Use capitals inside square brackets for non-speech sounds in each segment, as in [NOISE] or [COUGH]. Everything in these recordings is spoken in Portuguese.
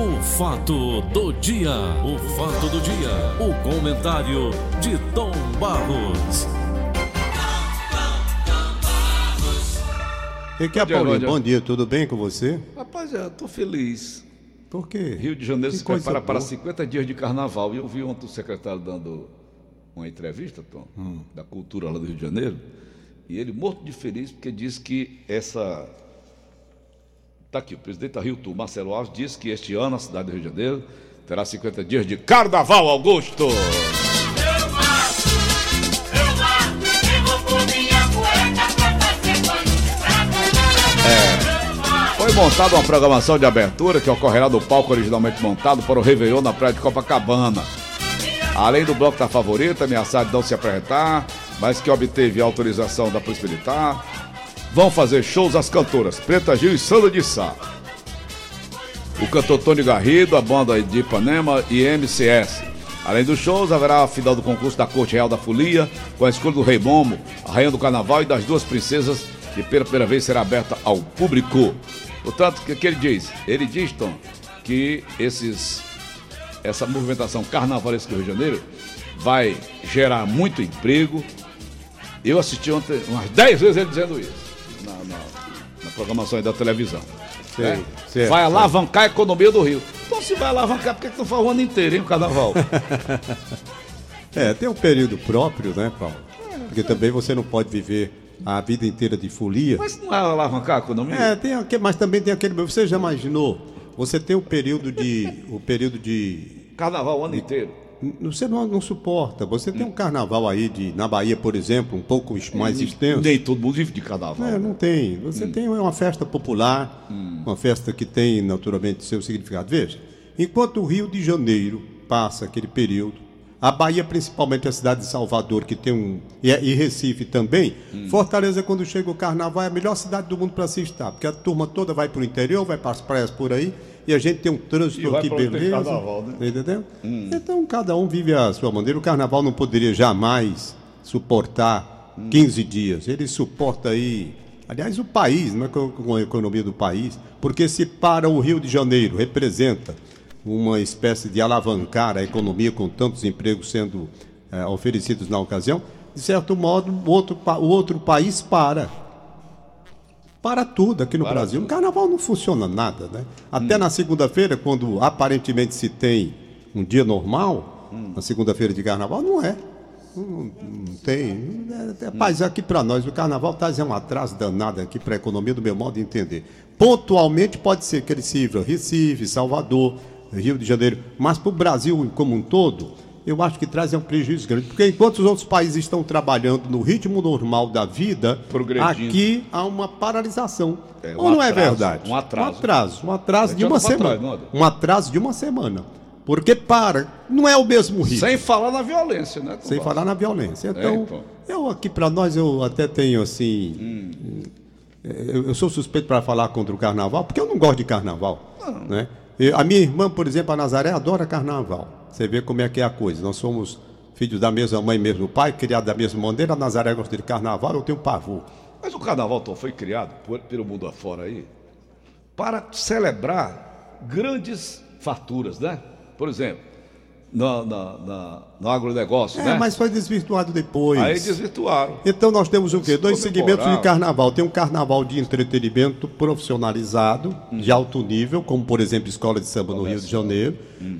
O fato do dia, o fato do dia, o comentário de Tom Barros. E que é, Paulinho? Bom dia, tudo bem com você? Rapaz, eu tô feliz. Por quê? Rio de Janeiro Que se prepara para boa. 50 dias de carnaval. E eu vi ontem o secretário dando uma entrevista, Tom, Hum. da cultura lá do Rio de Janeiro. E ele morto de feliz porque diz que essa. Está aqui, o presidente da Rio Tour, Marcelo Alves, disse que este ano a cidade do Rio de Janeiro terá 50 dias de carnaval, Augusto! Eu mato, eu mato, vou por minha cueca pra fazer pano de prata. Foi montada uma programação de abertura que ocorrerá no palco originalmente montado para o Réveillon na praia de Copacabana. Além do bloco da favorita, ameaçado de não se apresentar, mas que obteve autorização da Polícia Militar, vão fazer shows as cantoras Preta Gil e Sandra de Sá. O cantor Tony Garrido, a banda de Ipanema e MCS. Além dos shows, haverá a final do concurso da Corte Real da Folia, com a escolha do Rei Momo, a Rainha do Carnaval e das duas princesas, que pela primeira vez será aberta ao público. Portanto, o que, que ele diz? Ele diz, Tom, que esses, essa movimentação carnavalesca do Rio de Janeiro vai gerar muito emprego. Eu assisti ontem umas 10 vezes ele dizendo isso na, na- na programação aí da televisão. Sei, né? vai alavancar a economia do Rio. Então, se vai alavancar, por que, que não faz o ano inteiro, hein, o carnaval? [LAUGHS] É, tem um período próprio, né, Paulo? Porque também você não pode viver a vida inteira de folia. Mas não é alavancar a economia? É, tem aquele, mas também tem aquele. Você já imaginou? Você tem o período de. O período de. Carnaval o ano inteiro. Você não, não suporta. Você tem um carnaval aí de, na Bahia, por exemplo, um pouco mais extenso. Nem todo mundo vive de carnaval. É, não tem. Você tem uma festa popular, uma festa que tem naturalmente seu significado. Veja, enquanto o Rio de Janeiro passa aquele período, a Bahia, principalmente a cidade de Salvador, que tem um. E, e Recife também, Fortaleza, quando chega o carnaval, é a melhor cidade do mundo para se estar, porque a turma toda vai para o interior, vai para as praias por aí, e a gente tem um trânsito aqui, beleza. carnaval, né? Entendeu? Então cada um vive a sua maneira. O carnaval não poderia jamais suportar 15 dias. Ele suporta aí. Aliás, o país, não é com a economia do país, porque se para o Rio de Janeiro representa uma espécie de alavancar a economia com tantos empregos sendo eh, oferecidos na ocasião, de certo modo, o outro, o outro país para. Para tudo aqui no Para Brasil. tudo. O carnaval não funciona nada, né? Até na segunda-feira, quando aparentemente se tem um dia normal, na segunda-feira de carnaval, não é. Não, não tem. É, é, Rapaz, aqui para nós, o carnaval está um atraso danado aqui para a economia, do meu modo de entender. Pontualmente pode ser que ele sirva Recife, Salvador, Rio de Janeiro, mas para o Brasil como um todo, eu acho que traz é um prejuízo grande. Porque enquanto os outros países estão trabalhando no ritmo normal da vida, aqui há uma paralisação. É, um Ou não é atraso, verdade? um atraso. Um atraso, um atraso É de uma semana. trás, não é? um atraso de uma semana. Porque para, não é o mesmo ritmo. Sem falar na violência, né? Sem falar na violência. Então, então. eu aqui para nós, eu até tenho assim. Eu, eu sou suspeito para falar contra o carnaval, porque eu não gosto de carnaval. Né? Eu- a minha irmã, por exemplo, a Nazaré, adora carnaval. Você vê como é que é a coisa. Nós somos filhos da mesma mãe, mesmo pai, criados da mesma maneira. Nazaré gosta de carnaval, eu tenho pavor. Mas o carnaval, Tom, foi criado por- pelo mundo afora aí para celebrar grandes farturas, né? Por exemplo, na, na, na- no agronegócio, É, né? mas foi desvirtuado depois. Aí desvirtuaram. Então nós temos o quê? Dois segmentos de carnaval. Tem um carnaval de entretenimento profissionalizado, de alto nível, como por exemplo Escola de Samba no Rio de Janeiro,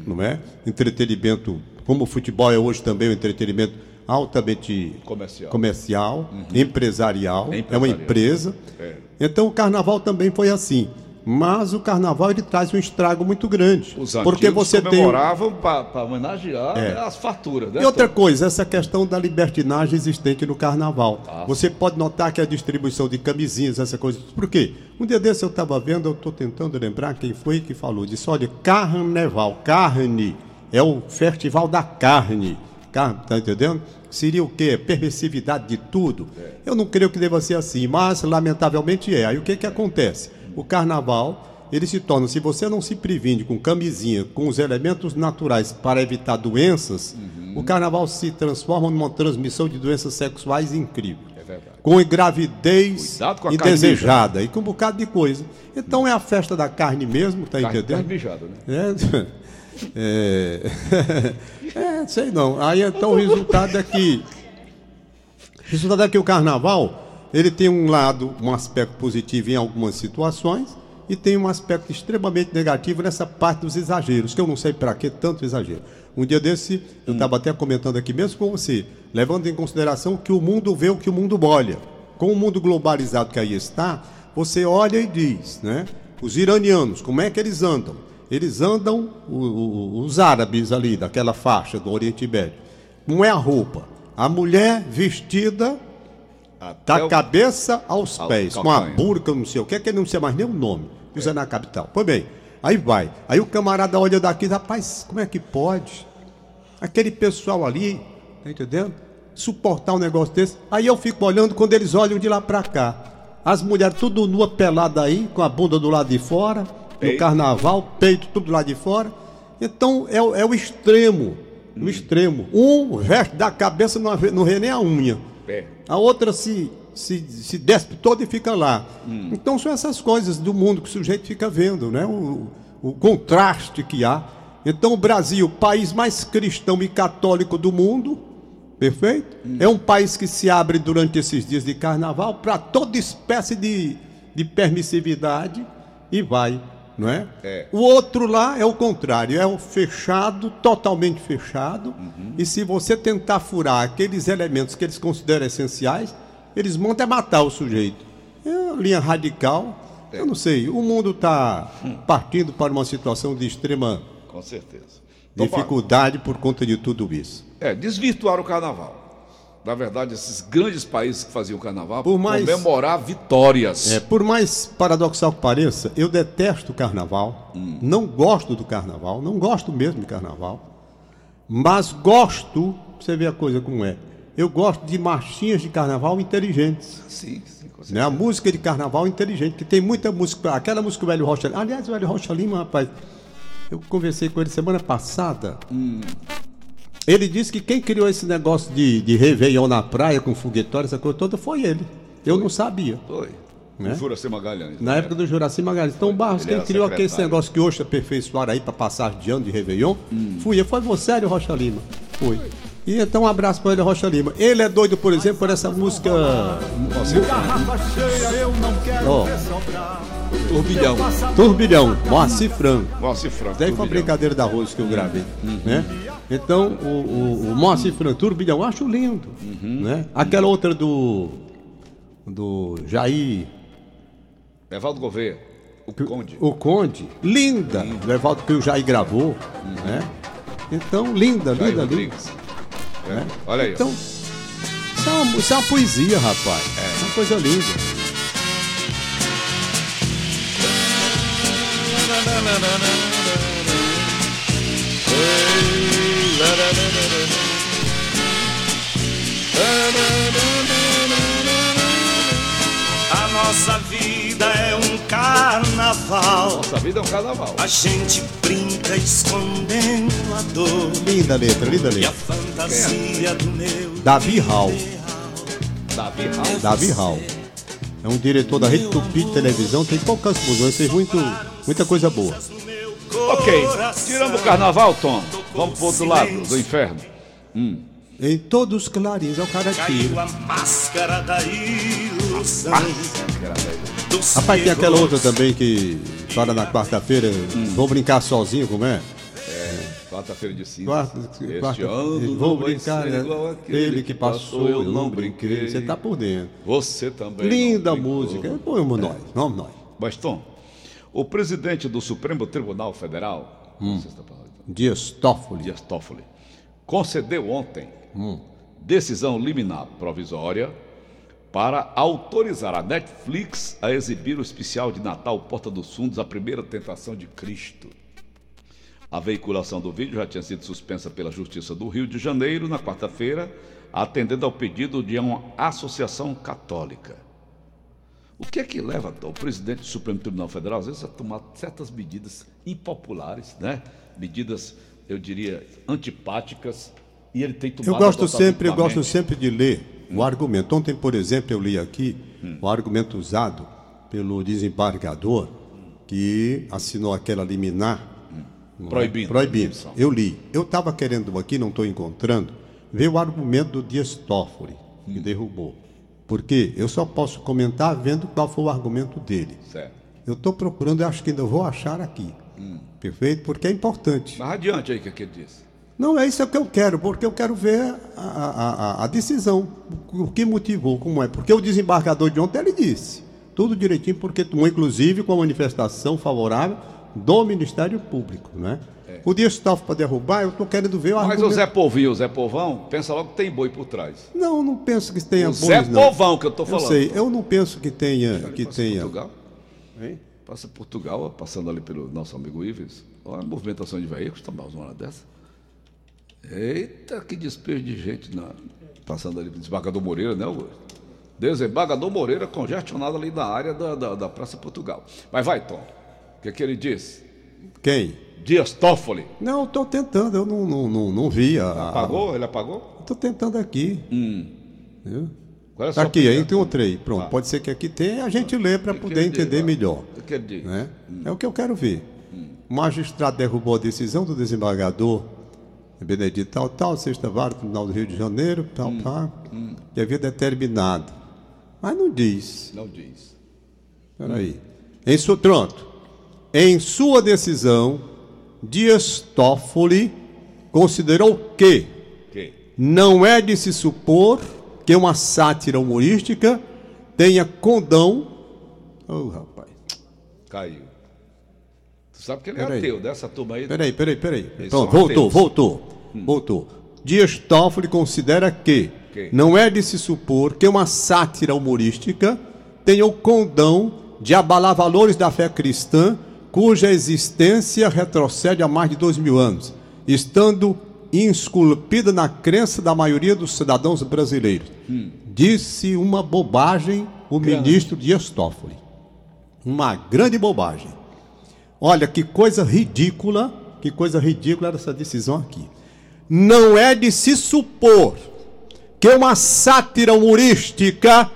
não é? Entretenimento, como o futebol é hoje também um entretenimento altamente Comercial. comercial, empresarial, é uma Empresarial. empresa. É. Então o carnaval também foi assim. Mas o carnaval ele traz um estrago muito grande. Os porque você tem comemoravam para homenagear É. né, as farturas, né? e outra coisa, essa questão da libertinagem existente no carnaval. Ah, Você pode notar que a distribuição de camisinhas, essa coisa. Por quê? Um dia desse eu estava vendo, eu estou tentando lembrar quem foi que falou. Disse: olha, carnaval, carne, é o festival da carne. Car... Tá entendendo? Seria o quê? Permissividade de tudo. Eu não creio que deva ser assim, mas lamentavelmente é. Aí o que, que acontece? O carnaval ele se torna, se você não se previne com camisinha, com os elementos naturais para evitar doenças, o carnaval se transforma numa transmissão de doenças sexuais incrível. É verdade. com gravidez com a carne indesejada e com um bocado de coisa. Então é a festa da carne mesmo, tá Carne, entendendo? carne mijada, né? É, [LAUGHS] é, [LAUGHS] é, sei não. Aí então o resultado é que. O resultado é que o carnaval ele tem um lado, um aspecto positivo em algumas situações e tem um aspecto extremamente negativo nessa parte dos exageros, que eu não sei para que tanto exagero. Um dia desse, eu estava até comentando aqui mesmo com você, levando em consideração que o mundo vê o que o mundo olha. Com o mundo globalizado que aí está, você olha e diz, né? Os iranianos, como é que eles andam? Eles andam, o- o- os árabes ali, daquela faixa do Oriente Médio. Não é a roupa. A mulher vestida Até da o- cabeça aos ao pés, com a burca, não sei o que, que ele não sei mais nem o nome, usa na capital. Pois bem, aí vai. Aí o camarada olha daqui, rapaz, como é que pode? Aquele pessoal ali, tá entendendo? Suportar um negócio desse. Aí eu fico olhando quando eles olham de lá pra cá. As mulheres tudo nua, pelada aí, com a bunda do lado de fora, no carnaval, peito tudo lá de fora. Então é, o- é o extremo, o extremo. Um veste da cabeça, não não vê nem a unha. É. A outra se, se, se despe toda e fica lá. Então são essas coisas do mundo que o sujeito fica vendo, né? O, o contraste que há. Então o Brasil, país mais cristão e católico do mundo, perfeito? É um país que se abre durante esses dias de carnaval para toda espécie de, de permissividade e vai, não é? É. O outro lá é o contrário, é o fechado, totalmente fechado. E se você tentar furar aqueles elementos que eles consideram essenciais, eles mandam é matar o sujeito. É uma linha radical. Eu não sei, o mundo está partindo para uma situação de extrema Com certeza. Então, dificuldade por conta de tudo isso. É, desvirtuar o carnaval. Na verdade, esses grandes países que faziam carnaval Por mais- comemorar vitórias. É, por mais paradoxal que pareça, eu detesto o carnaval, não gosto do carnaval, não gosto mesmo de carnaval, mas gosto, você ver a coisa como é, eu gosto de marchinhas de carnaval inteligentes. Sim, sim. Né? A música de carnaval inteligente, que tem muita música, aquela música do Velho Rocha. Aliás, o Velho Rocha Lima, rapaz, eu conversei com ele semana passada. Ele disse que quem criou esse negócio de, de Réveillon na praia com foguetório, essa coisa toda, foi ele. Eu não sabia. Foi. Né? O Juraci Magalhães. Na né? época do Juraci Magalhães. Então, Barros, Ele quem criou aquele secretário. negócio que hoje aperfeiçoaram aí para passagem de ano de Réveillon, fui eu. Foi você, Hélio Rocha Lima. Foi. E então, um abraço para Hélio Rocha Lima. Ele é doido, por exemplo, por essa música. Ó, Turbilhão. Turbilhão, Moacir Franco. Moacir Franco. Daí foi uma Turbilhão. brincadeira da Rose que eu gravei. Né? Então, o, o, o Moacir Franco, Turbilhão, eu acho lindo. Né? Aquela outra do. Do Jair. Evaldo Gouveia. O Conde. O Conde, linda, do Evaldo que o Jair gravou, né? Então, linda, Jair linda, linda. Rodrigues. É. Olha aí. Então, isso é, uma, isso é uma poesia, rapaz. É uma coisa linda. A nossa vida é um carnaval. Nossa vida é um carnaval. A gente brinca escondendo a dor Linda letra, linda e a letra. fantasia do meu Davi Hall. Davi House. Davi Hall. É um diretor da Rede Tupi de televisão, tem poucas coisas, mas fez muito, muita coisa boa. Ok. Tirando o carnaval, Tom, vamos pro outro lado do inferno. Em todos os clarins, é o cara Caiu tira. a máscara da ilusão. dos Rapaz, tem que aquela outra também que fala na quarta-feira, vou brincar sozinho, como é? Quarta-feira de cinza. Quarta, este quarta, ano vou brincar, né? igual aquele Ele que passou, eu não brinquei. Você tá por dentro. Você também. Linda música. Vamos nós, vamos nós. Mas, Tom, o presidente do Supremo Tribunal Federal, Hum. Dias Toffoli. Dias Toffoli, concedeu ontem Hum. decisão liminar provisória para autorizar a Netflix a exibir o especial de Natal Porta dos Fundos, a primeira tentação de Cristo. A veiculação do vídeo já tinha sido suspensa pela Justiça do Rio de Janeiro na quarta-feira, atendendo ao pedido de uma associação católica. O que é que leva o presidente do Supremo Tribunal Federal, às vezes, a tomar certas medidas impopulares, né? Medidas, eu diria, antipáticas, e ele tem tomado Eu gosto sempre, eu gosto sempre de ler o argumento. Ontem, por exemplo, eu li aqui o argumento usado pelo desembargador que assinou aquela liminar. é? Proibindo. Proibindo. Eu li. Eu estava querendo aqui, não estou encontrando, ver o argumento do Dias Toffoli, que Hum. derrubou. Porque eu só posso comentar vendo qual foi o argumento dele. Certo. Eu estou procurando, eu acho que ainda vou achar aqui. Hum. Perfeito? Porque é importante. Mas adiante aí o que, que ele disse. Não, é isso que eu quero, porque eu quero ver a, a- a- a decisão, o que motivou, como é. Porque o desembargador de ontem ele disse tudo direitinho, porque tomou inclusive com a manifestação favorável do Ministério Público, né? O Dias Toffoli para derrubar, eu estou querendo ver o Mas o argumento. Zé Povinho, o Zé Povão, pensa logo que tem boi por trás. Não, não penso que tenha O Zé não. Povão que eu tô Eu falando. sei, eu não penso que tenha, que Passa tenha. Portugal. Passa Portugal, ó, passando ali pelo nosso amigo Ives. Olha a movimentação de veículos, tá mais uma hora dessa. Eita, que despejo de gente na, passando ali pelo desembargador Moreira, né, Augusto? Desembargador Moreira congestionado ali na área da, da, da Praça Portugal. Mas vai, Tom. O que, que ele disse? Quem? Dias Toffoli. Não, estou tentando, eu não, não, não, não vi a. Apagou? Ele apagou? Estou tentando aqui. Viu? Qual é Tá aqui, aí encontrei. Pronto, Ah. pode ser que aqui tenha, a gente lê para poder entender melhor. Né? É o que eu quero ver. O magistrado derrubou a decisão do desembargador Benedito tal, tal, sexta vara, Tribunal do Rio de Janeiro, tal, tal, que havia determinado. Mas não diz. Não diz. Peraí. Em sua, pronto. Em sua decisão, Dias Toffoli considerou que não é de se supor que uma sátira humorística tenha condão. Oh, rapaz. Caiu. Tu sabe que ele é Peraí. ateu, dessa turma aí. Peraí, peraí, peraí. Eles Pronto, são voltou, ateus. voltou. Voltou. Dias Toffoli considera que Que? não é de se supor que uma sátira humorística tenha o condão de abalar valores da fé cristã cuja existência retrocede a mais de dois mil anos, estando esculpida na crença da maioria dos cidadãos brasileiros. Disse uma bobagem o ministro Dias Toffoli. Uma grande bobagem. Olha que coisa ridícula, que coisa ridícula era essa decisão aqui. Não é de se supor que uma sátira humorística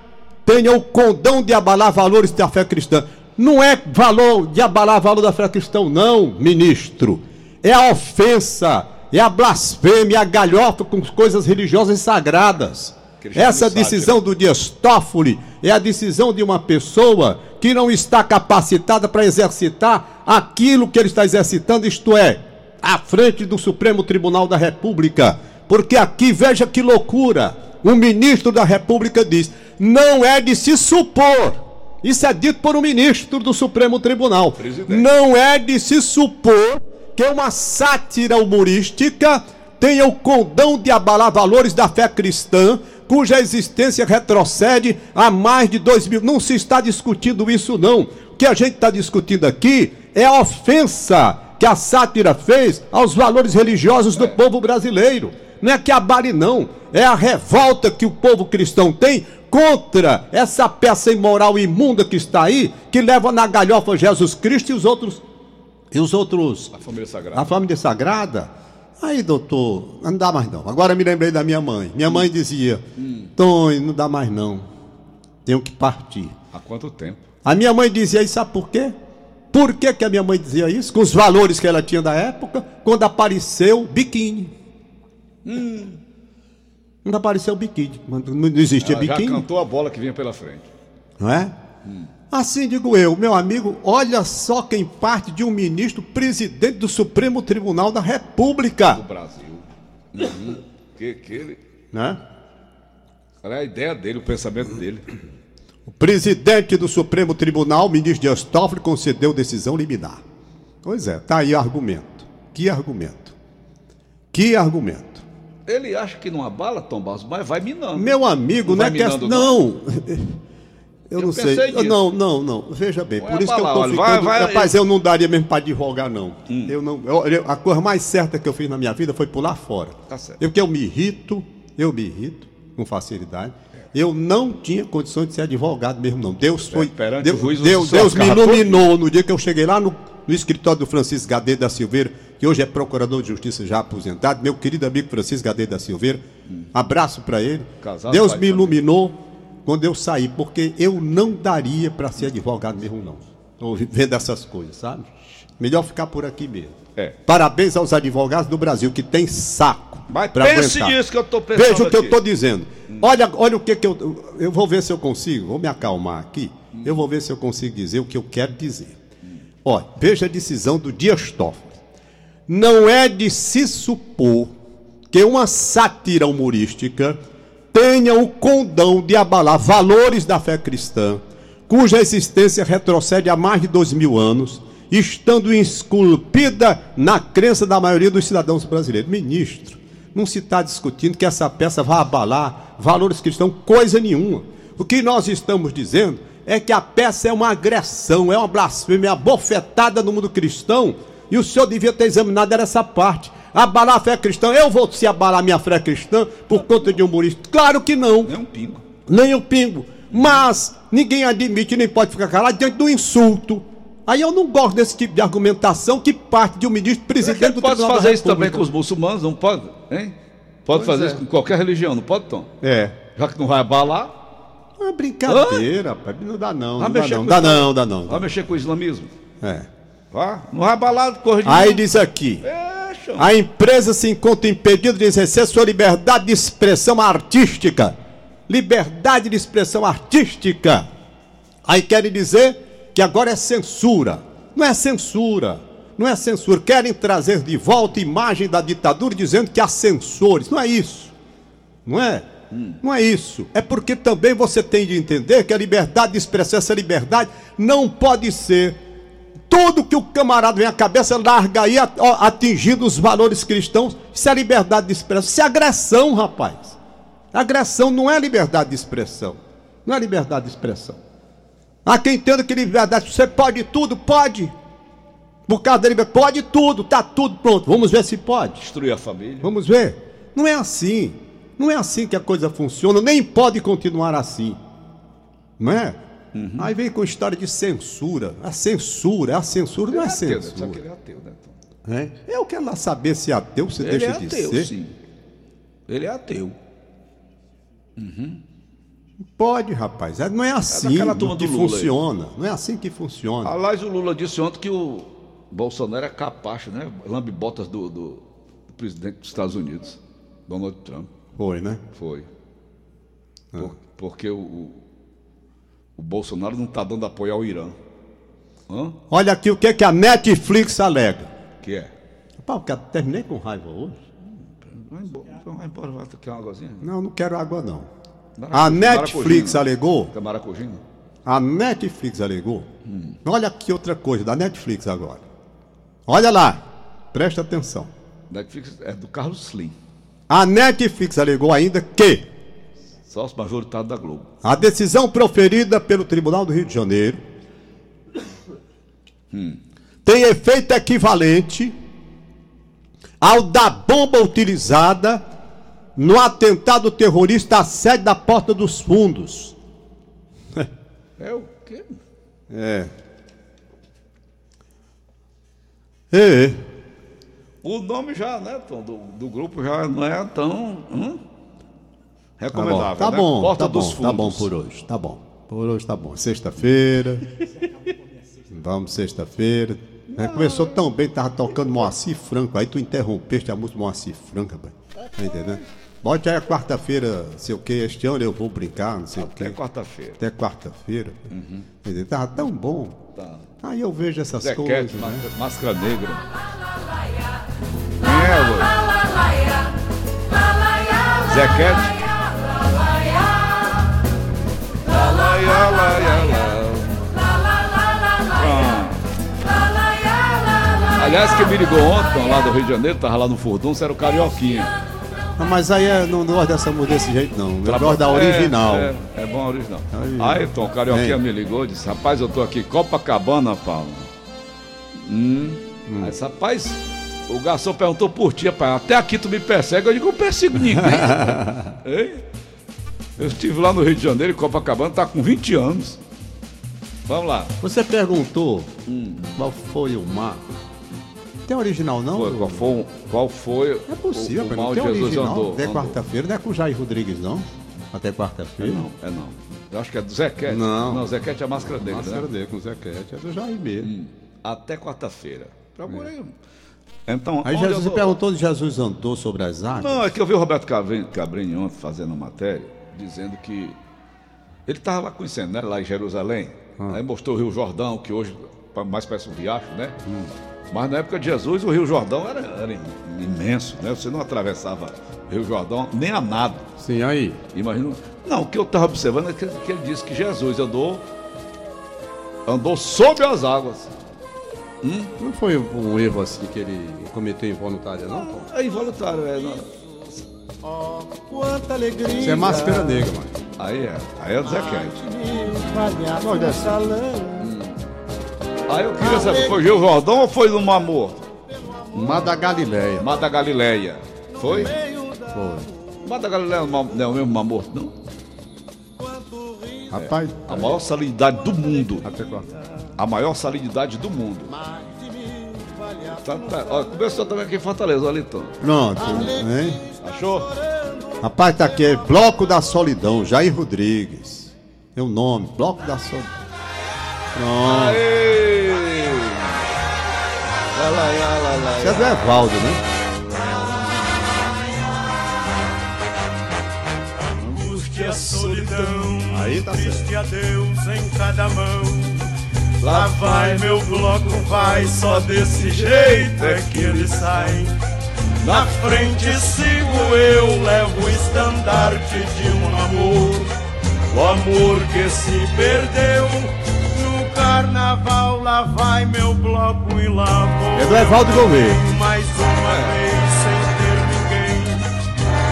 tenha o condão de abalar valores da fé cristã. Não é valor de abalar valor da fé cristã, não, ministro. É a ofensa, é a blasfêmia, é a galhofa com coisas religiosas sagradas. Cristiano Essa decisão do Dias Toffoli é a decisão de uma pessoa que não está capacitada para exercitar aquilo que ele está exercitando, isto é, à frente do Supremo Tribunal da República. Porque aqui, veja que loucura, o ministro da República diz: não é de se supor. Isso é dito por um ministro do Supremo Tribunal. Presidente. Não é de se supor que uma sátira humorística tenha o condão de abalar valores da fé cristã, cuja existência retrocede a mais de dois mil. Não se está discutindo isso, não. O que a gente está discutindo aqui é a ofensa que a sátira fez aos valores religiosos do povo brasileiro. Não é que abale, não. É a revolta que o povo cristão tem contra essa peça imoral imunda que está aí, que leva na galhofa Jesus Cristo e os outros. E os outros A família sagrada. a família sagrada. Aí, doutor, não dá mais não. Agora me lembrei da minha mãe. Minha mãe dizia: Tony, não dá mais não. Tenho que partir. Há quanto tempo? A minha mãe dizia isso, sabe por quê? Por que, que a minha mãe dizia isso? Com os valores que ela tinha da época, quando apareceu biquíni. Quando apareceu biquíni. Quando não existia Ela já biquíni. cantou a bola que vinha pela frente. Não é? Assim digo eu, meu amigo, olha só quem parte de um ministro presidente do Supremo Tribunal da República. Do Brasil. Uhum. Que, que ele. Né? Qual é a ideia dele, o pensamento dele? O presidente do Supremo Tribunal, ministro Dias Toffoli, concedeu decisão liminar. Pois é, tá aí o argumento. Que argumento? Que argumento? Ele acha que não abala, Tom Barros, mas vai minando. Meu amigo, Não é que minando, não. [LAUGHS] Eu, Eu não sei. nisso. Não, não, não. Veja bem, Vai por isso que eu olha, ficando. vai- vai- Rapaz, eu não daria mesmo para advogar, não. Hum. Eu não. eu- eu- a coisa mais certa que eu fiz na minha vida foi pular fora. Tá certo. Eu, porque eu me irrito, eu me irrito com facilidade. Eu não tinha condições de ser advogado mesmo, não. Deus foi. perante Deus, Deus, Deus me iluminou no dia que eu cheguei lá no, no escritório do Francisco Gadeiro da Silveira, que hoje é procurador de justiça já aposentado, meu querido amigo Francisco Gadeiro da Silveira. Abraço para ele. Casado, Deus me iluminou quando eu saí, porque eu não daria para ser advogado mesmo, não. Tô vendo essas coisas, sabe? Melhor ficar por aqui mesmo. É. Parabéns aos advogados do Brasil que tem saco. Mas pense aguentar. nisso que eu tô pensando Veja o que eu estou dizendo. Olha, olha o que, que eu. Eu vou ver se eu consigo. Vou me acalmar aqui. Eu vou ver se eu consigo dizer o que eu quero dizer. Olha, veja a decisão do Dias Toffoli. Não é de se supor que uma sátira humorística tenha o condão de abalar valores da fé cristã, cuja existência retrocede há mais de dois mil anos, estando esculpida na crença da maioria dos cidadãos brasileiros. Ministro, não se está discutindo que essa peça vai abalar valores cristãos, coisa nenhuma. O que nós estamos dizendo é que a peça é uma agressão, é uma blasfêmia, é uma bofetada no mundo cristão, e o senhor devia ter examinado era essa parte. Abalar a fé cristã, eu vou se abalar minha fé cristã por conta de um humorista? Claro que não Nem um pingo. nem o pingo. Mas ninguém admite nem pode ficar calado diante do insulto. Aí eu não gosto desse tipo de argumentação que parte de um ministro presidente Ele do pode Tribunal da fazer isso também com os muçulmanos, não pode? Hein? Pode fazer isso com qualquer religião, não pode, Tom? É. Já que não vai abalar, É uma brincadeira, rapaz. Não dá não. vai Não dá não. Dá não, dá não. vai mexer com o islamismo. É. Vá, não vai abalar, corre de Aí diz aqui. A empresa se encontra impedida de exercer sua liberdade de expressão artística. Liberdade de expressão artística. Aí querem dizer que agora é censura. Não é censura. Não é censura. Querem trazer de volta a imagem da ditadura dizendo que há censores. Não é isso. Não é? Não é isso. É porque também você tem de entender que a liberdade de expressão, essa liberdade, não pode ser tudo que o camarada vem à cabeça larga aí atingindo os valores cristãos. Isso é liberdade de expressão. Isso é agressão, rapaz. Agressão não é liberdade de expressão. Não é liberdade de expressão. Há quem entenda que liberdade, você pode tudo, pode. Por causa da liberdade, pode tudo, tá tudo pronto. Vamos ver se pode. Destruir a família. Vamos ver? Não é assim. Não é assim que a coisa funciona, nem pode continuar assim. Não é? Aí vem com história de censura. A censura, a censura não é ateu, né? Só que censura. ele é ateu, né, Tom? É? Eu quero lá saber se é ateu você Ele deixa é de ateu, ser. sim. Ele é ateu. Pode, rapaz. É- Não é assim daquela turma que funciona. Não é assim que funciona. Aliás, o Lula disse ontem que o Bolsonaro é capacho, né? Lambe-botas do, do, do presidente dos Estados Unidos, Donald Trump. Foi, né? Foi. Por- porque o, o, Bolsonaro não está dando apoio ao Irã. Hã? Olha aqui o que, que a Netflix alega. Que é? Rapaz, eu terminei com raiva hoje. Vai embora, então vai embora, vai quer uma águazinha? Não, não quero água, não. A Netflix maracujina. alegou Quer maracujina? A Netflix alegou. Olha aqui outra coisa da Netflix agora. Olha lá. Presta atenção. Netflix é do Carlos Slim, A Netflix alegou ainda que sócio majoritário da Globo. a decisão proferida pelo Tribunal do Rio de Janeiro tem efeito equivalente ao da bomba utilizada no atentado terrorista à sede da Porta dos Fundos. É o quê? É. É. O nome já, né, Tom, do, do grupo já não é tão hum, Tá bom, recomendável. tá né? bom, Porta tá dos bom, Fundos. tá bom por hoje, tá bom. Por hoje tá bom. Sexta-feira. Vamos sexta-feira. Né, Começou tão bem, tava tocando Moacir Franco, aí tu interrompeste a música Moacir Franco, rapaz. Tá entendendo? Bote aí a quarta-feira, sei o que, este ano eu vou brincar, não sei o Até que. quarta-feira. Até quarta-feira. Entendeu? Tava tão bom. Tá. Aí eu vejo essas Zé coisas. Cat, né? máscara, negra. Quem é? Zé Cat? Aliás, quem me ligou ontem, lá do Rio de Janeiro, tava lá no Furdunço, era o Carioquinha. Não, mas aí é, não, gosto dessa música desse jeito, não. Eu gosto da original. É, é, é bom a original. original. Aí, Tom, o Carioquinha me ligou e disse, rapaz, eu tô aqui, Copacabana, Paulo. Hum. Aí, disse, rapaz, o garçom perguntou por ti, rapaz, até aqui tu me persegue, eu digo, eu não persigo ninguém. [LAUGHS] Eu estive lá no Rio de Janeiro, em Copacabana, tá com 20 anos. Vamos lá. Você perguntou qual foi o marco Tem original não? Foi, qual, foi, qual foi É possível, o, o mal não tem Jesus original. andou? Até quarta-feira não é com o Jair Rodrigues, não? Até É quarta-feira. não, é não. Eu acho que é do Zequete. Não. Não, Zequete é a máscara dele, Máscara né? dele com o Zequete, é do Jair mesmo. Hum, Até quarta-feira. Procura aí. Então, Aí onde Jesus tô- perguntou se Jesus andou sobre as águas. Não, é que eu vi o Roberto Cabrini, Cabrini ontem fazendo uma matéria, dizendo que ele estava lá conhecendo, né? Lá em Jerusalém. Aí mostrou o Rio Jordão, que hoje mais parece um riacho, né? Mas na época de Jesus, o Rio Jordão era, era im- imenso, né? Você não atravessava o Rio Jordão nem a nado. Sim, aí. Imagina. Não, o que eu estava observando é que, que ele disse que Jesus andou, andou sobre as águas. Não foi um erro assim que ele cometeu involuntário, não? Tom? É involuntário, é. não. Quanta alegria. Isso é máscara negra, mano. Aí é, aí é do Zequete. Olha, Aí eu queria saber, foi Rio Jordão ou foi no Mar Morto? Mar da Galileia. Mar da Galileia. Foi? Foi. Mar da Galileia não é o é mesmo Mar Morto, não? Rapaz, A maior salinidade do mundo. até quarta. A maior salinidade do mundo. Tá, tá. Ó, começou também aqui em Fortaleza, olha então. Pronto, hein? Achou? Rapaz, tá aqui, é Bloco da Solidão, Jair Rodrigues. É o nome, Bloco da Solidão. Pronto. Aê! Isso é do Evaldo, né? Angústia, solidão. Aí tá Triste adeus em cada mão. Lá vai meu bloco, vai, só desse jeito é que ele sai. Na frente sigo eu, levo o estandarte de um amor. O amor que se perdeu carnaval. Lá vai meu bloco e lá vou. É do Evaldo Gouveia. Mais uma vez sem ter ninguém.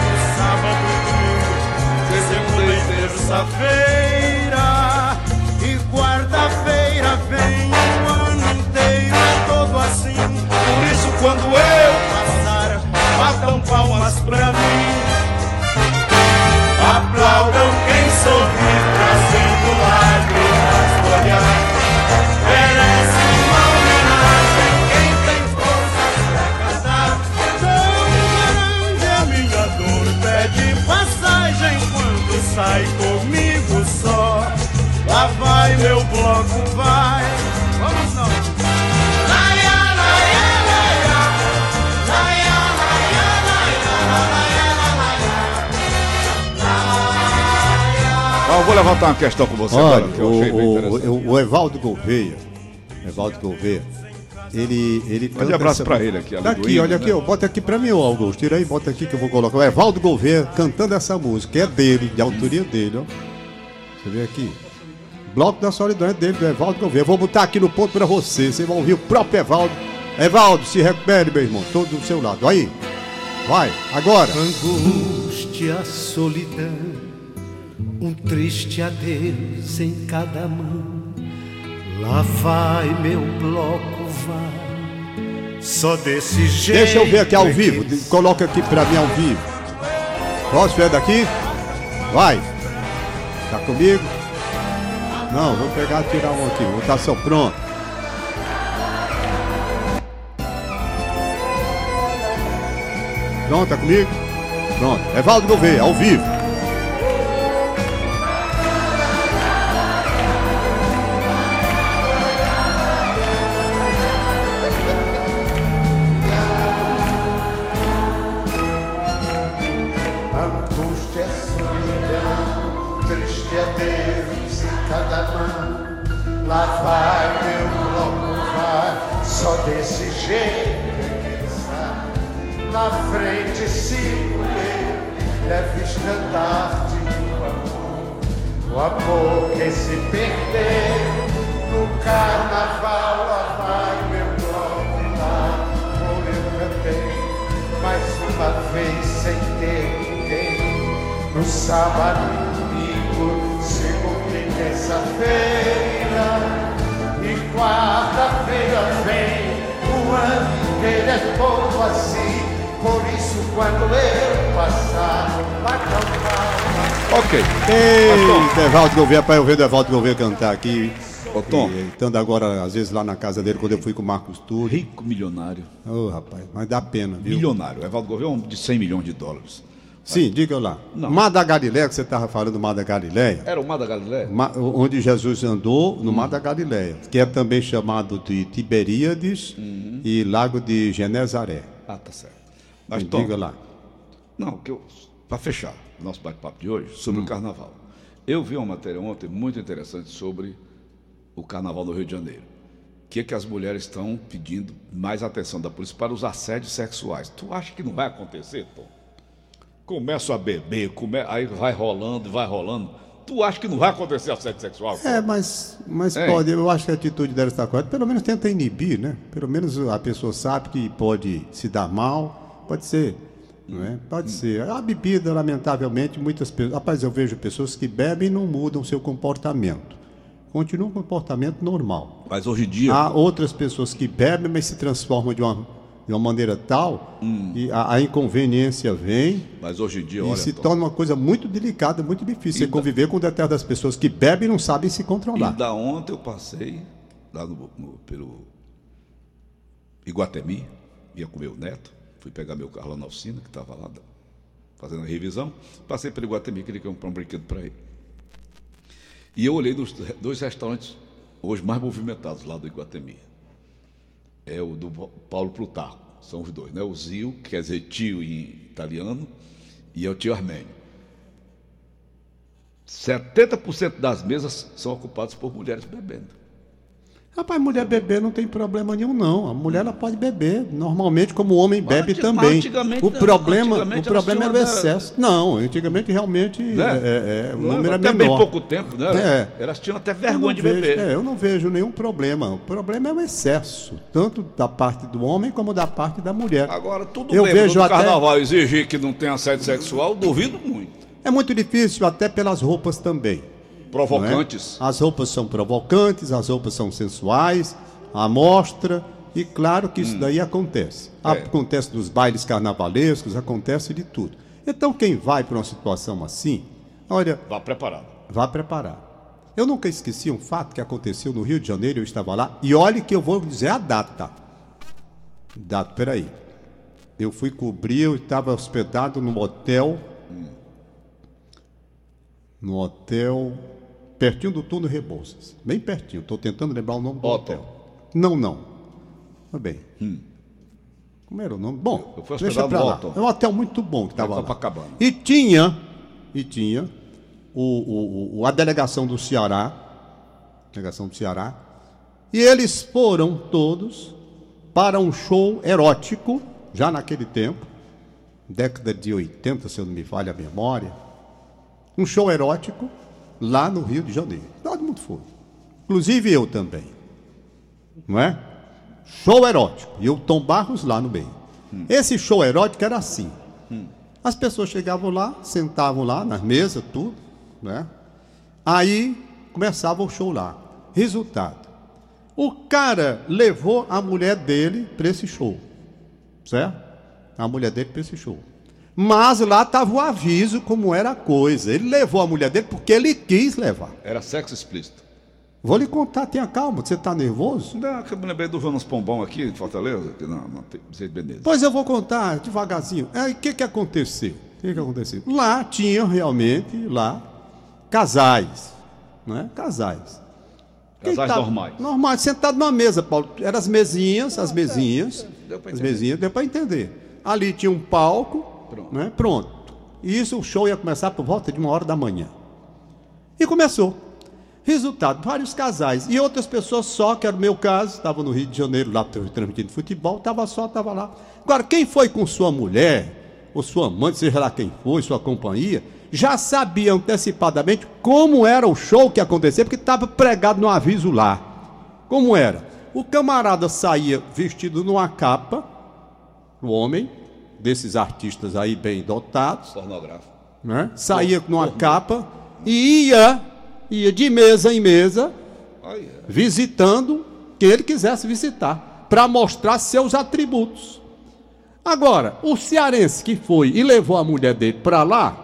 No sábado e domingo, segunda e terça-feira. E quarta-feira vem o ano inteiro, é todo assim. Por isso, quando eu passar, batam palmas pra mim. Aplaudam quem sorri, trazendo lágrimas eu vou levantar uma questão com você Olha, agora, que eu achei bem o, interessante. o, o Evaldo Gouveia, Evaldo Gouveia, ele, ele Mande um abraço pra ele aqui, além Tá aqui, olha né? aqui, ó, bota aqui pra mim, ó, Augusto. Tira aí, bota aqui que eu vou colocar. O Evaldo Gouveia cantando essa música, é dele, de autoria dele, ó. Você vê aqui. Bloco da Solidão é dele, do Evaldo Gouveia. Vou botar aqui no ponto pra você. Você vai ouvir o próprio Evaldo. Evaldo, se recupere, meu irmão. Todo do seu lado. Aí. Vai, agora. Angústia, solidão, um triste adeus em cada mão. Lá vai meu bloco, vai. Só desse jeito. Deixa eu ver aqui ao é vivo. Coloca aqui pra mim ao vivo. Posso ver daqui? Vai. Tá comigo? Não, vou pegar e tirar um aqui. Votação pronto. Pronto, tá comigo? Pronto. Evaldo Gouveia, ao vivo. Adeus em cada mão. Lá vai meu vai, só desse jeito sai. Na frente sigo eu, levo estandarte do amor. O amor que se perdeu no carnaval. Lá vai meu bloco, lá vou eu também. Mais uma vez sem ter ninguém. No sábado terça-feira. E quarta-feira vem o ano inteiro é todo assim. Por isso quando eu passar, vai cantar. Ok. Eita, Evaldo Gouveia, para eu ver o Evaldo Gouveia cantar aqui. Ô, Tom. E, estando agora, às vezes, lá na casa dele, quando eu fui com o Marcos Túlio. Rico milionário. Ô, rapaz, mas dá pena, viu? Milionário. Evaldo Gouveia é um de 100 milhões de dólares. Sim, diga lá. Não. Mar da Galileia, que você estava falando, Mar da Galileia, Era o Mar da Galileia? onde Jesus andou, no Hum. Mar da Galileia, que é também chamado de Tiberíades Uhum. e Lago de Genezaré. Ah, tá certo. Mas, Tom, Diga lá. Não, que eu, para fechar o nosso bate-papo de hoje sobre o carnaval. Eu vi uma matéria ontem muito interessante sobre o carnaval no Rio de Janeiro. Que é que as mulheres estão pedindo mais atenção da polícia para os assédios sexuais. Tu acha que não vai acontecer, Tom? Começa a beber, come... aí vai rolando, vai rolando. Tu acha que não vai acontecer assédio sexual? Tom? É, mas, mas Hein? pode, eu acho que a atitude dela está correta. Pelo menos tenta inibir, né? Pelo menos a pessoa sabe que pode se dar mal, pode ser. Não é? Pode ser. A bebida, lamentavelmente, muitas pessoas. Rapaz, eu vejo pessoas que bebem e não mudam seu comportamento. Continua um comportamento normal. Mas hoje em dia. Há outras pessoas que bebem, mas se transformam de uma, de uma maneira tal e a, a inconveniência vem Mas hoje em dia, e olha. se Tom, torna uma coisa muito delicada, muito difícil. Você E da- conviver com determinadas pessoas que bebem e não sabem se E controlar. da ontem eu passei lá no, no- pelo Iguatemi, ia com meu neto, fui pegar meu carro lá na oficina, que estava lá fazendo a revisão, passei pelo Iguatemi, queria comprar um brinquedo para ele. E eu olhei nos dois restaurantes hoje mais movimentados lá do Iguatemi. É o do Paulo Plutarco, são os dois, né? O Zio, que quer dizer tio em italiano, e é o tio armênio. 70% das mesas são ocupadas por mulheres bebendo. Rapaz, mulher beber não tem problema nenhum, não. A mulher ela pode beber, normalmente, como o homem bebe também. antigamente O problema, o antigamente problema era o excesso. Não, antigamente realmente Né? é, é, o Não, número é até menor. bem pouco tempo, né? É. Elas tinham até vergonha de vejo- beber. é, eu não vejo nenhum problema. O problema é o excesso, tanto da parte do homem como da parte da mulher. Agora, tudo Eu bem, vejo até- carnaval exigir que não tenha assédio sexual, duvido muito. É muito difícil até pelas roupas também. Não é? Provocantes. As roupas são provocantes, as roupas são sensuais, a mostra, e claro que isso daí acontece. É. Acontece nos bailes carnavalescos, acontece de tudo. Então quem vai para uma situação assim, olha, Vá preparado. vá preparar. Eu nunca esqueci um fato que aconteceu no Rio de Janeiro, eu estava lá, e olhe que eu vou dizer a data. Data, peraí. Eu fui cobrir, eu estava hospedado num hotel. No hotel. Pertinho do túnel Rebouças. Bem pertinho. Estou tentando lembrar o nome do Hotel. hotel. Não, não. Tá bem. Como era o nome? Bom, Eu fui deixa pra lá. É um hotel muito bom que estava lá. Copacabana. E tinha, e tinha o, o- o- a delegação do Ceará, delegação do Ceará, e eles foram todos para um show erótico, já naquele tempo, década de 80, se eu não me falha a memória, um show erótico lá no Rio de Janeiro. Todo mundo foi. Inclusive eu também. Não é? Show erótico. E o Tom Barros lá no meio. Esse show erótico era assim. As pessoas chegavam lá, sentavam lá nas mesas, tudo, né? Aí começava o show lá. Resultado. O cara levou a mulher dele para esse show. Certo? A mulher dele para esse show. Mas lá estava o aviso como era a coisa. Ele levou a mulher dele porque ele quis levar. Era sexo explícito. Vou lhe contar, tenha calma, você está nervoso? Não, eu me lembrei do Jonas Pombom aqui, de Fortaleza, que não, não Vicente Benedito. Pois eu vou contar devagarzinho. Aí o que, que aconteceu? O que, que aconteceu? Lá tinham realmente lá casais, né? Casais. Quem Casais tava- normais. Normais, sentado numa mesa, Paulo. Eram as mesinhas, as mesinhas. deu pra as mesinhas, deu para entender. Ali tinha um palco, Pronto. né? Pronto. E isso, o show ia começar por volta de uma hora da manhã. E começou. Resultado, vários casais. E outras pessoas só, que era o meu caso, estava no Rio de Janeiro, lá transmitindo futebol, estava só, estava lá. Agora, quem foi com sua mulher, ou sua mãe, seja lá quem foi, sua companhia, já sabia antecipadamente como era o show que ia acontecer, porque estava pregado no aviso lá. Como era? O camarada saía vestido numa capa, o homem, desses artistas aí bem dotados, Pornográfico. né? saía numa capa e ia, ia de mesa em mesa, visitando quem ele quisesse visitar, para mostrar seus atributos. Agora, o cearense que foi e levou a mulher dele para lá,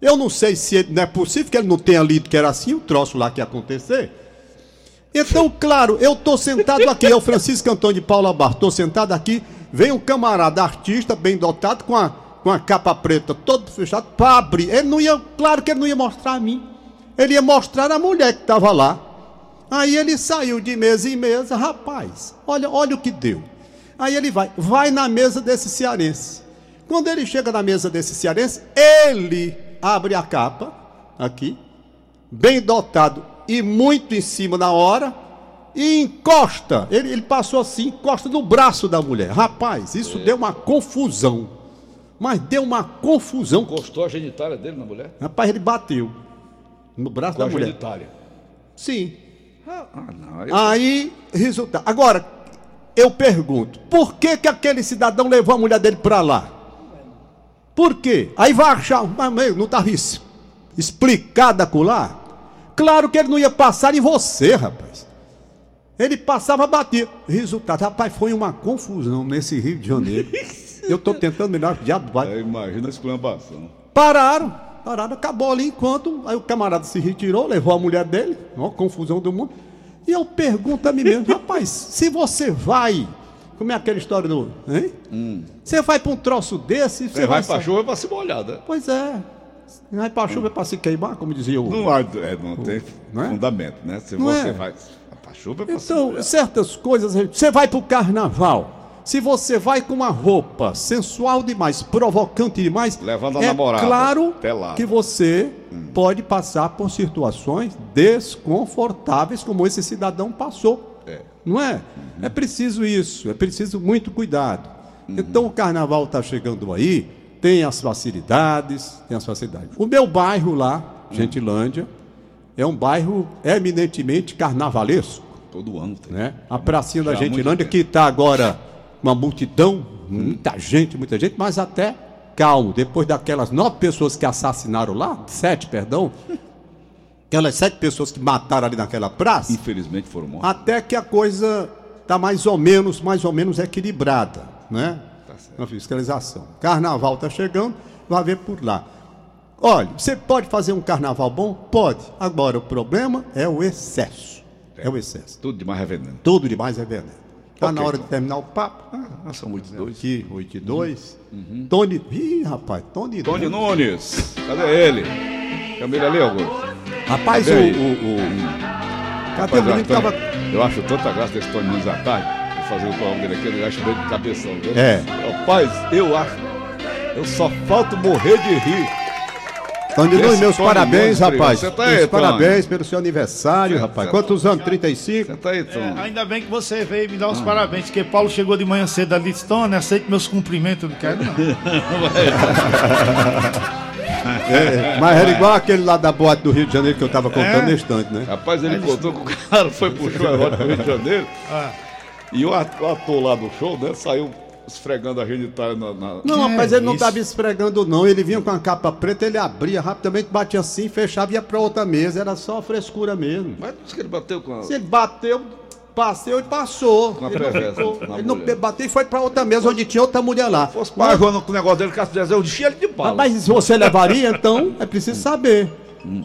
eu não sei se ele, não é possível que ele não tenha lido que era assim o troço lá que ia acontecer. Então, claro, eu tô sentado aqui, é o Francisco Antônio de Paula Bar, tô sentado aqui, vem um camarada artista bem dotado com a, com a capa preta todo fechado para abrir. Ele não ia, claro que ele não ia mostrar a mim. Ele ia mostrar a mulher que estava lá. Aí ele saiu de mesa em mesa, rapaz, olha, olha o que deu. Aí ele vai, vai na mesa desse cearense. Quando ele chega na mesa desse cearense, ele abre a capa, aqui, bem dotado e muito em cima na hora, e encosta. Ele, ele passou assim, encosta no braço da mulher. Rapaz, isso deu uma confusão. Mas deu uma confusão. Encostou a genitália dele na mulher? Rapaz, ele bateu no braço Com da a mulher. genitália. Sim. Ah, não. aí- Aí, resultado. Agora, eu pergunto, por que, que aquele cidadão levou a mulher dele para lá? Por quê? Aí vai achar, mas não estava es- explicado acolá? Claro que ele não ia passar em você, rapaz. Ele passava, batia. Resultado, rapaz, foi uma confusão nesse Rio de Janeiro. [LAUGHS] Eu tô tentando melhor que diabo vai. É, imagina a exclamação. Pararam, pararam, acabou ali enquanto. Aí o camarada se retirou, levou a mulher dele, ó, confusão do mundo. E eu pergunto a mim mesmo, rapaz, [LAUGHS] se você vai. Como é aquela história do. Hein? Você vai para um troço desse. Você vai pra sa- chuva pra se molhar, né? Pois é. Vai pra chuva é pra se queimar, como dizia o. Não, há- é, não tem Não é? fundamento, né? Se Não você é? vai pra chuva é se Então, molhar. certas coisas. Você vai pro carnaval. Se você vai com uma roupa sensual demais, provocante demais, Levando a é namorada, claro que você pode passar por situações desconfortáveis como esse cidadão passou. É. Não é? É preciso isso, é preciso muito cuidado. Uhum. Então o carnaval está chegando aí, tem as facilidades, tem as facilidades. O meu bairro lá. Gentilândia, é um bairro eminentemente carnavalesco Todo ano tem. né? A pracinha da Já muito Gentilândia, que está agora uma multidão, muita gente, muita gente, mas até calmo. Depois daquelas nove pessoas que assassinaram lá, sete, perdão, [LAUGHS] aquelas sete pessoas que mataram ali naquela praça, Infelizmente foram mortos. até que a coisa está mais ou menos, mais ou menos equilibrada, né? Tá. Na fiscalização. Carnaval está chegando, vai ver por lá. Olha, você pode fazer um carnaval bom? Pode. Agora, o problema é o excesso. É o excesso. Tudo demais é veneno. Tudo demais é veneno. Está Ok, na hora então. de terminar o papo. Ah, são muitos dois. Aqui, 8 e 2. Tony. Ih, rapaz, Tony. Tony Nunes. Nunes. Cadê ele? Camila ali, Augusto. Rapaz, o. Cadê o, o... Cadê Rapaz, o menino que tava. acho, eu acho tanta graça desse Tony Nunes à tarde. Fazer o programa dele aqui, ele acha meio de cabeção. Viu? É. Rapaz, eu acho. Eu só falto morrer de rir. Esse meus Tony parabéns, rapaz. você tá meus aí, Tony. parabéns pelo seu aniversário, rapaz. Quantos anos? 35? Senta aí, Tony. Ainda bem que você veio me dar os parabéns, porque Paulo chegou de manhã cedo ali e disse, Tony, aceite meus cumprimentos, não quero não. [LAUGHS] É, mas era igual aquele lá da boate do Rio de Janeiro que eu tava contando É. no instante, né? Rapaz, ele contou que o cara foi pro show agora pro Rio de Janeiro. Ah. E o at- o ator lá do show, né, saiu esfregando a genitália na. na- Não, é ele não estava esfregando, não. Ele vinha com a capa preta, ele abria rapidamente, batia assim, fechava e ia pra outra mesa. Era só frescura mesmo. Mas disse que ele bateu com a. Se ele bateu, passeu e passou. Com a ele não, ficou- ele não bateu e foi pra outra mesa onde tinha outra mulher lá. Se fosse para Joana com o negócio dele, Cássio Dezer, eu enchia ele de bala. Mas se você levaria, então é preciso saber.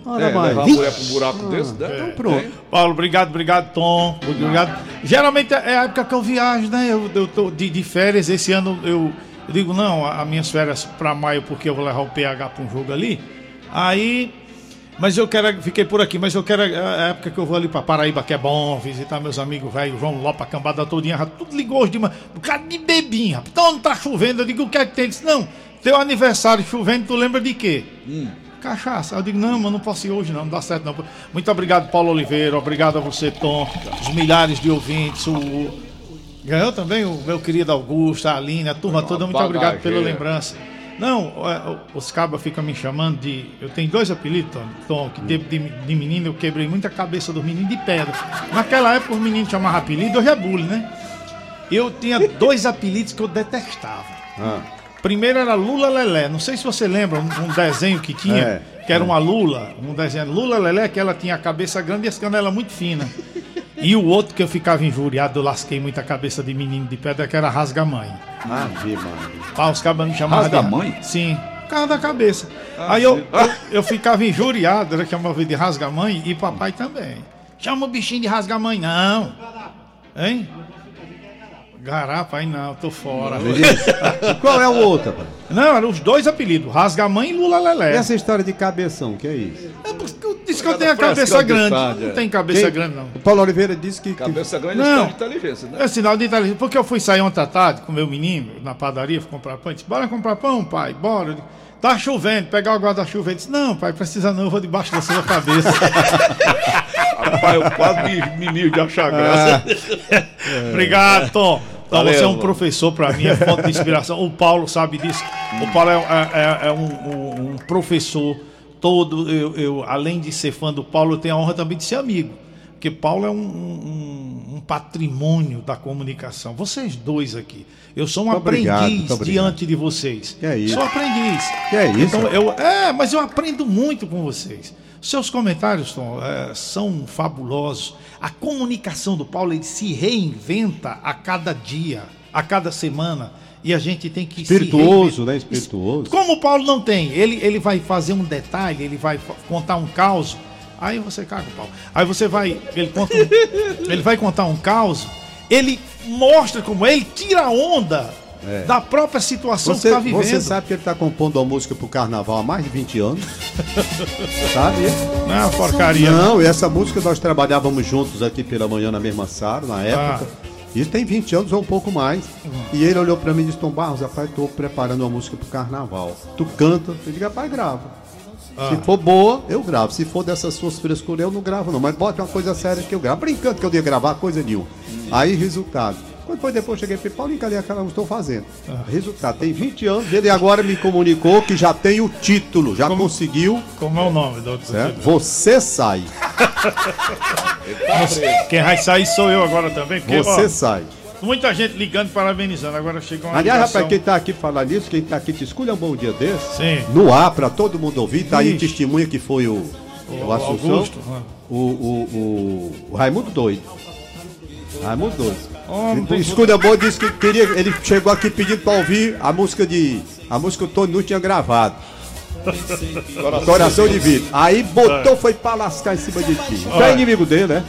Ora, é, vai. levar a mulher pra um buraco desse, né? Então pronto. Paulo, obrigado, obrigado, Tom. Obrigado. Geralmente é a época que eu viajo, né? Eu, eu tô de, de férias. Esse ano eu, eu digo, não, a- as minhas férias para maio, porque eu vou levar o PH para um jogo ali. Aí. Mas eu quero, fiquei por aqui, mas eu quero a a época que eu vou ali para Paraíba, que é bom, visitar meus amigos velho, João Lopa, a cambada todinha, tudo ligou hoje de manhã, um cara de bebinho, rapaz. Então não tá chovendo, eu digo, o que é que tem? Ele disse, não, teu aniversário chovendo, tu lembra de quê? Cachaça. Eu digo, não, mas não posso ir hoje, não, não dá certo não. Muito obrigado, Paulo Oliveira, obrigado a você, Tom, os milhares de ouvintes, o. Ganhou também o meu querido Augusto, a Aline, a turma toda, muito obrigado pela lembrança. Não, é, os cabas ficam me chamando de. Eu tenho dois apelidos, Tom, Tom que de, de, de menino eu quebrei muita cabeça dos meninos de pedra. Naquela época os meninos chamavam apelido, hoje é bullying, né? Eu tinha dois apelidos que eu detestava. Ah, Primeiro era Lula Lelé. Não sei se você lembra, um, um desenho que tinha, É, que era uma Lula, um desenho Lula Lelé, que ela tinha a cabeça grande e as canelas muito finas. E o outro que eu ficava injuriado, eu lasquei muita cabeça de menino de pedra, que era Rasga-Mãe. Ave Maria. Ah, os cabas me chamavam Rasga-mãe? de... Sim, por causa da cabeça. Aí eu, eu, eu ficava injuriado, era chamava de Rasga-Mãe e papai também. Chama o bichinho de rasgar mãe, não. Hein? Garapa, aí não, tô fora. Qual é o outro, rapaz? Não, eram os dois apelidos, Rasga Mãe e Lula E Lelé. essa história de cabeção, que é isso? É porque eu disse que eu tenho a cabeça grande grande. tarde, Não é. tem cabeça Quem- grande, não. O Paulo Oliveira disse que. Cabeça grande é Não. sinal de inteligência, né? É sinal de inteligência. Porque eu fui sair ontem à tarde com meu menino na padaria, fui comprar pão. Ele disse, bora comprar pão, pai, bora. Eu disse, Tá chovendo, pegar o guarda-chuva. Ele disse, não, pai, precisa não, eu vou debaixo da sua cabeça. [LAUGHS] Rapaz, eu quase me, me de achar graça. [LAUGHS] Obrigado, Tom. Valeu, você é um mano. professor para mim, é fonte de inspiração. [LAUGHS] O Paulo sabe disso. O Paulo é, é- é- é um, um- professor todo. Eu, eu, além de ser fã do Paulo, eu tenho a honra também de ser amigo. Porque Paulo é um, um- um patrimônio da comunicação. Vocês dois aqui. Eu sou um aprendiz obrigado. diante de vocês. Que é isso? Sou aprendiz. Que é isso? Então, eu, é, mas eu aprendo muito com vocês. Seus comentários, Tom, é, são fabulosos. A comunicação do Paulo ele se reinventa a cada dia, a cada semana. E a gente tem que Espirituoso, né? Espirituoso. Como o Paulo não tem, ele, ele vai fazer um detalhe, ele vai contar um caos. Aí você caga o Paulo. Aí você vai, ele conta, um- [LAUGHS] ele vai contar um caos. Ele mostra como ele tira a onda da própria situação É. Você, que está vivendo. você sabe que ele está compondo uma música pro carnaval há mais de 20 anos? [LAUGHS] sabe? Não é uma porcaria. Não, e essa música nós trabalhávamos juntos aqui pela manhã na mesma sala, na época. Ah. Isso tem 20 anos ou um pouco mais. E ele olhou pra mim e disse: Tom Barros, rapaz, tô preparando uma música pro carnaval. Tu canta? Eu digo, rapaz, grava. Ah. Se for boa, eu gravo. Se for dessas suas frescuras, eu não gravo, não. Mas bota uma coisa séria que eu gravo. Brincando que eu ia gravar coisa nenhuma. Aí, resultado. Quando foi depois, eu cheguei e falei, Paulinho, cadê aquela que eu estou fazendo? Ah. Resultado, tem 20 anos, ele agora me comunicou que já tem o título, já conseguiu, Como é o nome do outro? certo? Você sai. Quem vai sair sou eu agora também. Porque, Você ó, sai. muita gente ligando, parabenizando. Agora chega uma Aliás, ligação. rapaz, quem tá aqui falar nisso, quem tá aqui te escolha um bom dia desse, Sim. no ar, pra todo mundo ouvir, tá aí testemunha que foi o, o, Assunção, Augusto, né? o, o, o, o Raimundo Doido. Raimundo Doido. Então, não- Escolha Boa disse que queria. Ele chegou aqui pedindo pra ouvir a música de. A música que o Tony não tinha gravado. Coração de vidro. Aí botou, foi pra lascar em cima de ti. Tu é inimigo dele, né?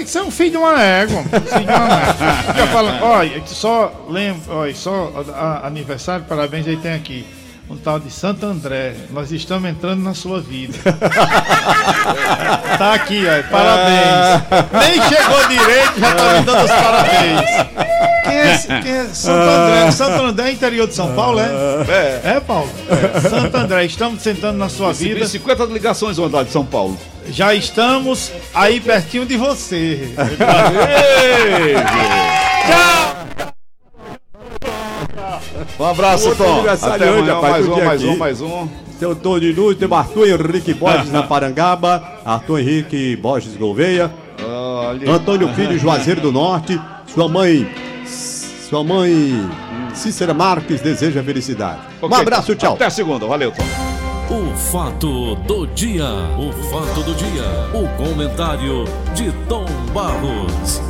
Isso é um filho de uma égua. Filho de uma égua. Olha, só lembro, olha, só a- a- aniversário, parabéns aí tem aqui. Um tal de Santo André. Nós estamos entrando na sua vida. [LAUGHS] tá aqui, ó. Parabéns. Nem chegou direito, já tá me dando os parabéns. Quem é, quem é Santo André? Santo André é interior de São Paulo, é? É. É, Paulo? Santo André, estamos sentando na sua vida. Recebi 50 ligações lá de São Paulo. Já estamos aí pertinho de você. [LAUGHS] Um abraço, Tom. Até amanhã, rapaz, mais um, mais aqui. um, mais um. Seu Tony Luz, tem o Arthur Henrique Borges na Parangaba, Arthur Henrique Borges Gouveia, Olha. Antônio Filho Juazeiro do Norte, sua mãe, sua mãe Cícera Marques deseja felicidade. Um Ok. abraço, tchau. Até segunda. Valeu, Tom. O fato do dia. O fato do dia. O comentário de Tom Barros.